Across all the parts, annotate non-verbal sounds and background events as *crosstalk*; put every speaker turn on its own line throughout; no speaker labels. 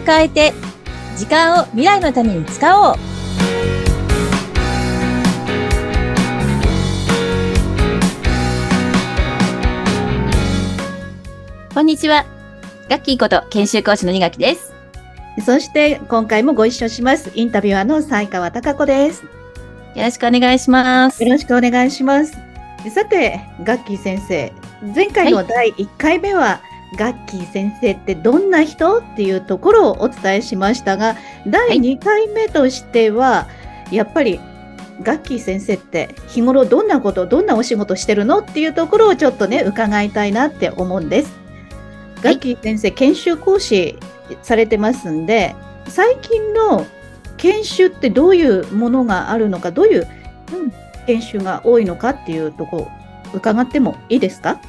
を変えて、時間を未来のために使おう。こんにちは。ガッキーこと研修講師の二垣です。
そして今回もご一緒します。インタビュアーの西川貴子です。
よろしくお願いします。
よろしくお願いします。さて、ガッキー先生、前回の第1回目は、ガッキー先生ってどんな人？っていうところをお伝えしましたが、第2回目としては、やっぱりガッキー先生って日頃どんなこと、どんなお仕事してるの？っていうところをちょっとね、伺いたいなって思うんです。ガッキー先生、研修講師されてますんで、最近の研修ってどういうものがあるのか、どういう、うん、研修が多いのかっていうところ、伺ってもいいですか？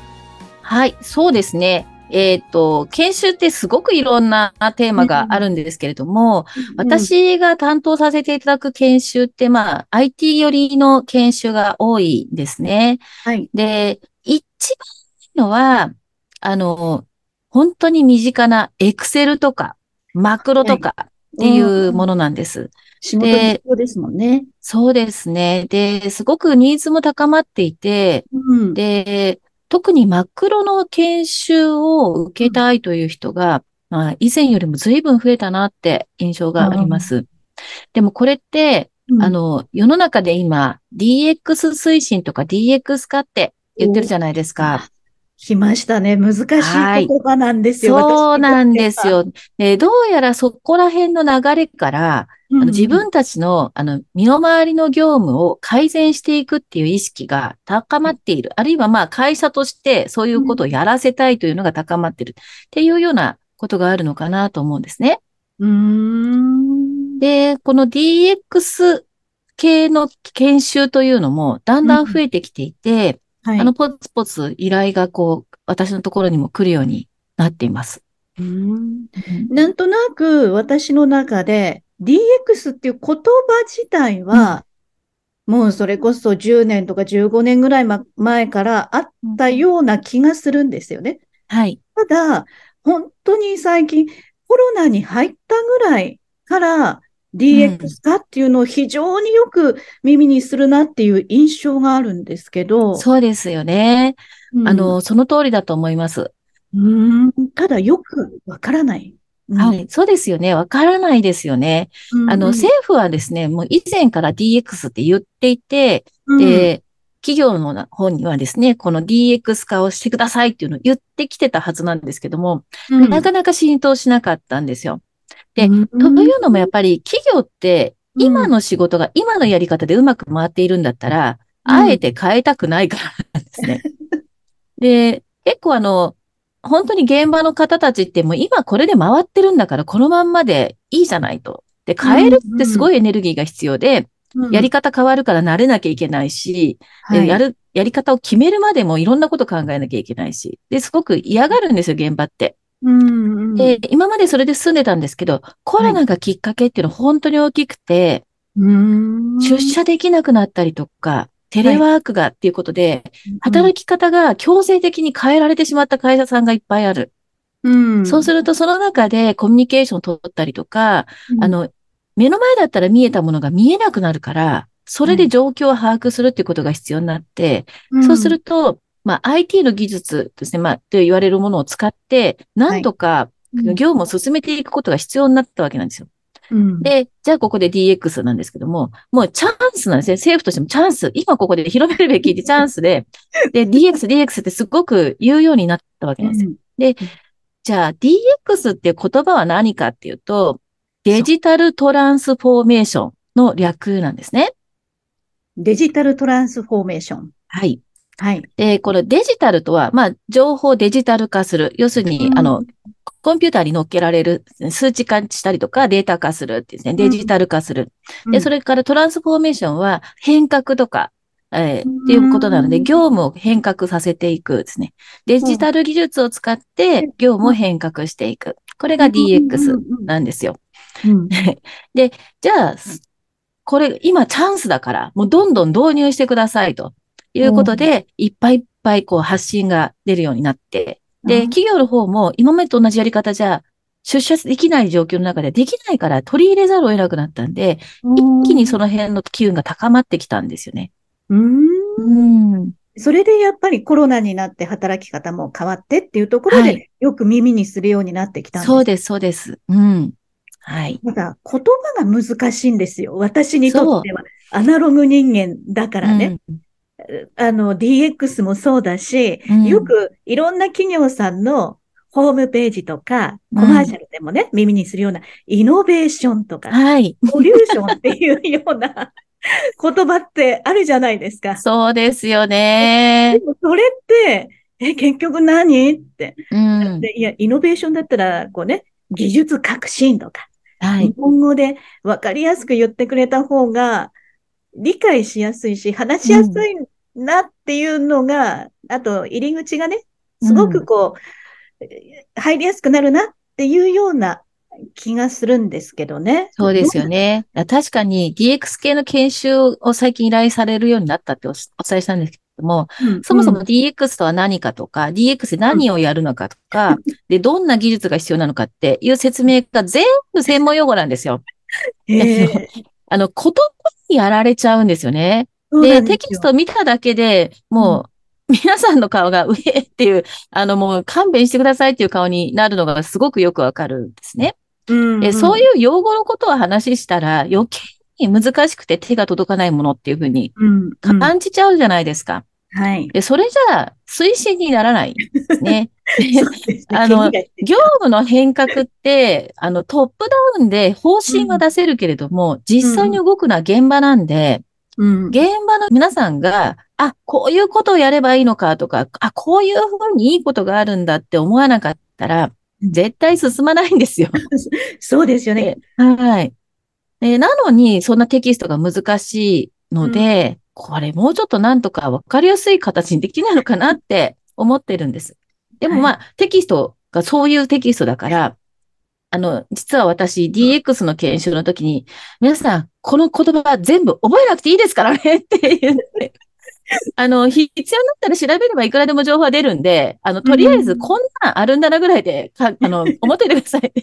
はい、そうですね。えっ、と、研修ってすごくいろんなテーマがあるんですけれども、私が担当させていただく研修って、まあ、IT 寄りの研修が多いんですね。
はい。
で、一番いいのは、あの、本当に身近な Excel とか、マクロとかっていうものなんです。
仕事に必要ですもんね。
そうですね。で、すごくニーズも高まっていて、
うん、
で、特にマクロの研修を受けたいという人が、まあ、以前よりも随分増えたなって印象があります。でもこれって、
うん
あの、世の中で今、DX 推進とか DX 化って言ってるじゃないですか。
来ましたね。難しい言葉なんですよ。
そうなんですよ。で、どうやらそこら辺の流れから、あの自分たちの、あの、身の回りの業務を改善していくっていう意識が高まっている。あるいはまあ会社としてそういうことをやらせたいというのが高まっている。っていうようなことがあるのかなと思うんですね。
うん
で、この DX 系の研修というのもだんだん増えてきていて、
はい、
あの、ポツポツ依頼がこう、私のところにも来るようになっています。
うんなんとなく私の中で DX っていう言葉自体は、うん、もうそれこそ10年とか15年ぐらい前からあったような気がするんですよね。
はい。
ただ、本当に最近コロナに入ったぐらいから DX 化っていうのを非常によく耳にするなっていう印象があるんですけど。
そうですよね。うん、あの、その通りだと思います。
うん、ただよくわからない。
うん、はい、そうですよね。わからないですよね。うんうん、あの、政府はですね、もう以前から DX って言っていて、で、企業の方にはですね、この DX 化をしてくださいっていうのを言ってきてたはずなんですけども、なかなか浸透しなかったんですよ。で、というのもやっぱり企業って今の仕事が今のやり方でうまく回っているんだったら、あえて変えたくないからなんですね。*laughs* で、結構あの、本当に現場の方たちってもう今これで回ってるんだからこのまんまでいいじゃないと。で、変えるってすごいエネルギーが必要で、やり方変わるから慣れなきゃいけないし、はい、やる、やり方を決めるまでもいろんなこと考えなきゃいけないし、で、すごく嫌がるんですよ、現場って。
うんうん、
で、今までそれで進んでたんですけど、コロナがきっかけっていうのは本当に大きくて、
はい、
出社できなくなったりとか、テレワークがっていうことで、はい、働き方が強制的に変えられてしまった会社さんがいっぱいある。
うん、
そうすると、その中でコミュニケーションを取ったりとか、うん、あの、目の前だったら見えたものが見えなくなるから、それで状況を把握するっていうことが必要になって、うん、そうすると、まあ、IT の技術ですね、まあ、と言われるものを使って、なんとか業務を進めていくことが必要になったわけなんですよ。
うん、
で、じゃあここで DX なんですけども、もうチャンスなんですね。政府としてもチャンス。今ここで広めるべきチャンスで、で、DX、DX ってすごく言うようになったわけなんですよ。うん、で、じゃあ DX っていう言葉は何かっていうと、デジタルトランスフォーメーションの略なんですね。
デジタルトランスフォーメーション。
はい。
はい。
で、このデジタルとは、まあ、情報デジタル化する。要するに、うん、あの、コンピューターに乗っけられる、数値化したりとかデータ化するってですね、デジタル化する。うん、で、それからトランスフォーメーションは変革とか、えー、っていうことなので、業務を変革させていくですね。デジタル技術を使って業務を変革していく。これが DX なんですよ。
うん、*laughs*
で、じゃあ、これ今チャンスだから、もうどんどん導入してくださいということで、いっぱいいっぱいこう発信が出るようになって、で、企業の方も今までと同じやり方じゃ出社できない状況の中でできないから取り入れざるを得なくなったんで、一気にその辺の機運が高まってきたんですよね。
うん。うんそれでやっぱりコロナになって働き方も変わってっていうところで、よく耳にするようになってきたんです、
そうです、そうです。うん。はい。
ただ、言葉が難しいんですよ。私にとっては。アナログ人間だからね。うん、あの、DX もそうだし、うん、よくいろんな企業さんのホームページとか、コマーシャルでもね、うん、耳にするような、イノベーションとか、はい。ポリューションっていうような言葉ってあるじゃないですか。
そうですよね。
でもそれって、え、結局何って。うん、いや、イノベーションだったら、こうね、技術革新とか、はい、日本語で分かりやすく言ってくれた方が、理解しやすいし、話しやすいなっていうのが、うん、あと、入り口がね、すごくこう、うん、入りやすくなるなっていうような気がするんですけどね。
そうですよね。確かに DX 系の研修を最近依頼されるようになったってお伝えしたんですけども、うん、そもそも DX とは何かとか、DX で何をやるのかとか、で、どんな技術が必要なのかっていう説明が全部専門用語なんですよ。あの、言葉にやられちゃうんですよね。でテキストを見ただけでもう、皆さんの顔が、上っていう、*laughs* あの、もう勘弁してくださいっていう顔になるのがすごくよくわかるんですね。うんうん、そういう用語のことを話したら余計に難しくて手が届かないものっていうふうに感じちゃうじゃないですか。
はい。
で、それじゃあ推進にならない *laughs* ですね。あの、業務の変革って、あの、トップダウンで方針は出せるけれども、うん、実際に動くのは現場なんで、うん、現場の皆さんが、あ、こういうことをやればいいのかとか、あ、こういうふうにいいことがあるんだって思わなかったら、絶対進まないんですよ。*laughs*
そうですよね。
はい。えなのに、そんなテキストが難しいので、うん、これもうちょっとなんとかわかりやすい形にできないのかなって思ってるんです。でもまあ、はい、テキストがそういうテキストだから、あの、実は私 DX の研修の時に、皆さん、この言葉全部覚えなくていいですからねって言って、あの、必要になったら調べればいくらでも情報は出るんで、あの、とりあえずこんなんあるんだなぐらいで、かあの、思っててください。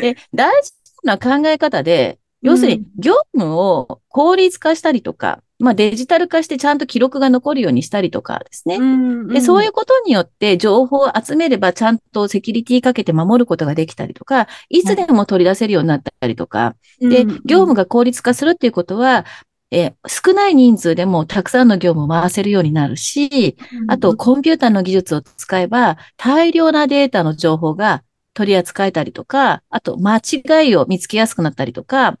で、大事な考え方で、要するに業務を効率化したりとか、まあデジタル化してちゃんと記録が残るようにしたりとかですね。でそういうことによって情報を集めればちゃんとセキュリティかけて守ることができたりとか、いつでも取り出せるようになったりとか、で、業務が効率化するっていうことは、え少ない人数でもたくさんの業務を回せるようになるし、あとコンピューターの技術を使えば大量なデータの情報が取り扱えたりとか、あと間違いを見つけやすくなったりとか、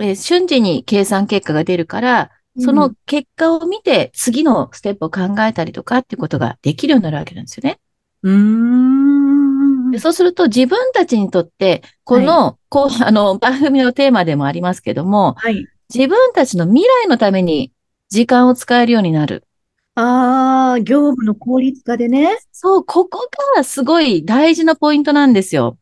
え瞬時に計算結果が出るから、その結果を見て次のステップを考えたりとかっていうことができるようになるわけなんですよね。
うーん
でそうすると自分たちにとって、この、はい、こう、あの、番組のテーマでもありますけども、はい、自分たちの未来のために時間を使えるようになる。
ああ、業務の効率化でね。
そう、ここがすごい大事なポイントなんですよ。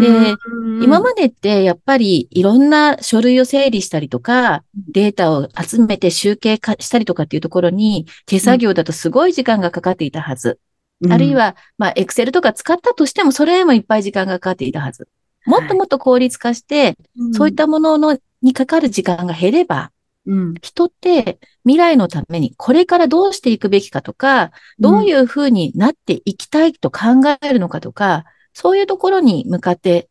で、今までってやっぱりいろんな書類を整理したりとか、データを集めて集計したりとかっていうところに手作業だとすごい時間がかかっていたはず。うん、あるいは、まあ、エクセルとか使ったとしてもそれへもいっぱい時間がかかっていたはず。もっともっと効率化して、はい、そういったもののにかかる時間が減れば、うん、人って未来のためにこれからどうしていくべきかとか、どういうふうになっていきたいと考えるのかとか、そういうところに向かって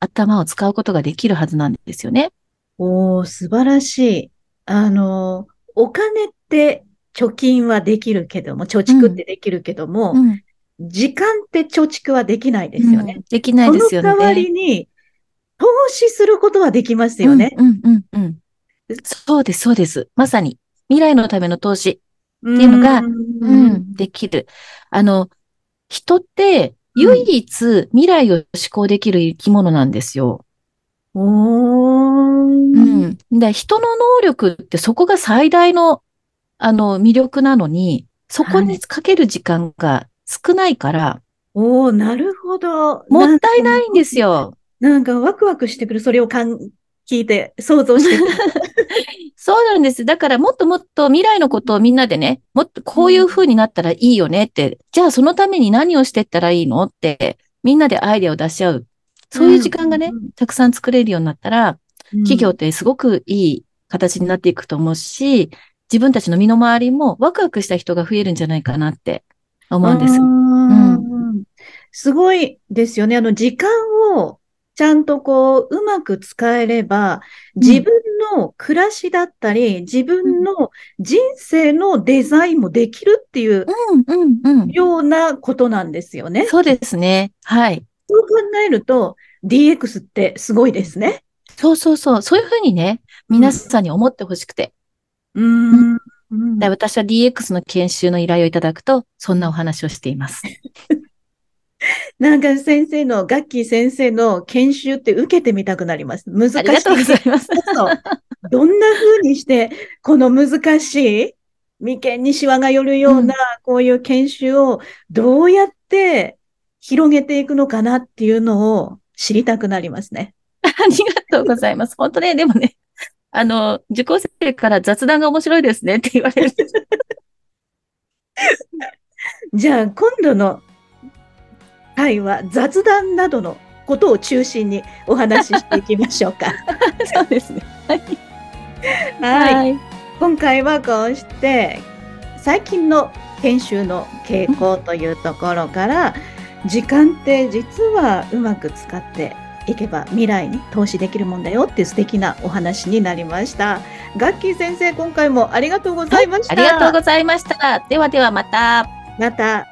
頭を使うことができるはずなんですよね。
おー、素晴らしい。あの、お金って貯金はできるけども、貯蓄ってできるけども、うんうん、時間って貯蓄はできないですよね。うん、
できないですよね。
その代わりに、投資することはできますよね。
うんうんうん、そうです、そうです。まさに、未来のための投資っていうのが、うん、できる。あの、人って唯一未来を思考できる生き物なんですよ。
うん。
うん。で、人の能力ってそこが最大の、あの、魅力なのに、そこにかける時間が少ないから。はい、
おおなるほど。
もったいないんですよ。
なんかワクワクしてくる。それをかん聞いて想像して *laughs*
そうなんです。だからもっともっと未来のことをみんなでね、もっとこういう風になったらいいよねって、じゃあそのために何をしてったらいいのってみんなでアイデアを出し合う。そういう時間がね、
うん
たくさん作れるようになったら、企業ってすごくいい形になっていくと思うし、自分たちの身の回りもワクワクした人が増えるんじゃないかなって思うんです。
うんすごいですよね。あの、時間をちゃんとこう、うまく使えれば、自分の暮らしだったり、自分の人生のデザインもできるっていう
うん、うん、うん。
ようなことなんですよね。
そうですね。はい。
そう考えると、DX ってすごいですね。
そうそうそう。そういうふうにね、皆さんに思ってほしくて。
うん。うん
で私は DX の研修の依頼をいただくと、そんなお話をしています。*laughs*
なんか先生の、ガッキー先生の研修って受けてみたくなります。難しい。
ありがとうございます。
どんな風にして、この難しい、眉間にシワが寄るような、こういう研修をどうやって広げていくのかなっていうのを知りたくなりますね。
ありがとうございます。本当ね、でもね、あの、受講生から雑談が面白いですねって言われる。*laughs*
じゃあ、今度の回は雑談などのことを中心にお話ししていきましょうか。*laughs*
そうですね。
はい。
い。
今回はこうして最近の研修の傾向というところから時間って実はうまく使っていけば未来に投資できるもんだよっていう素敵なお話になりました。ガッキー先生今回もありがとうございました。
ありがとうございました。ではではまた。
また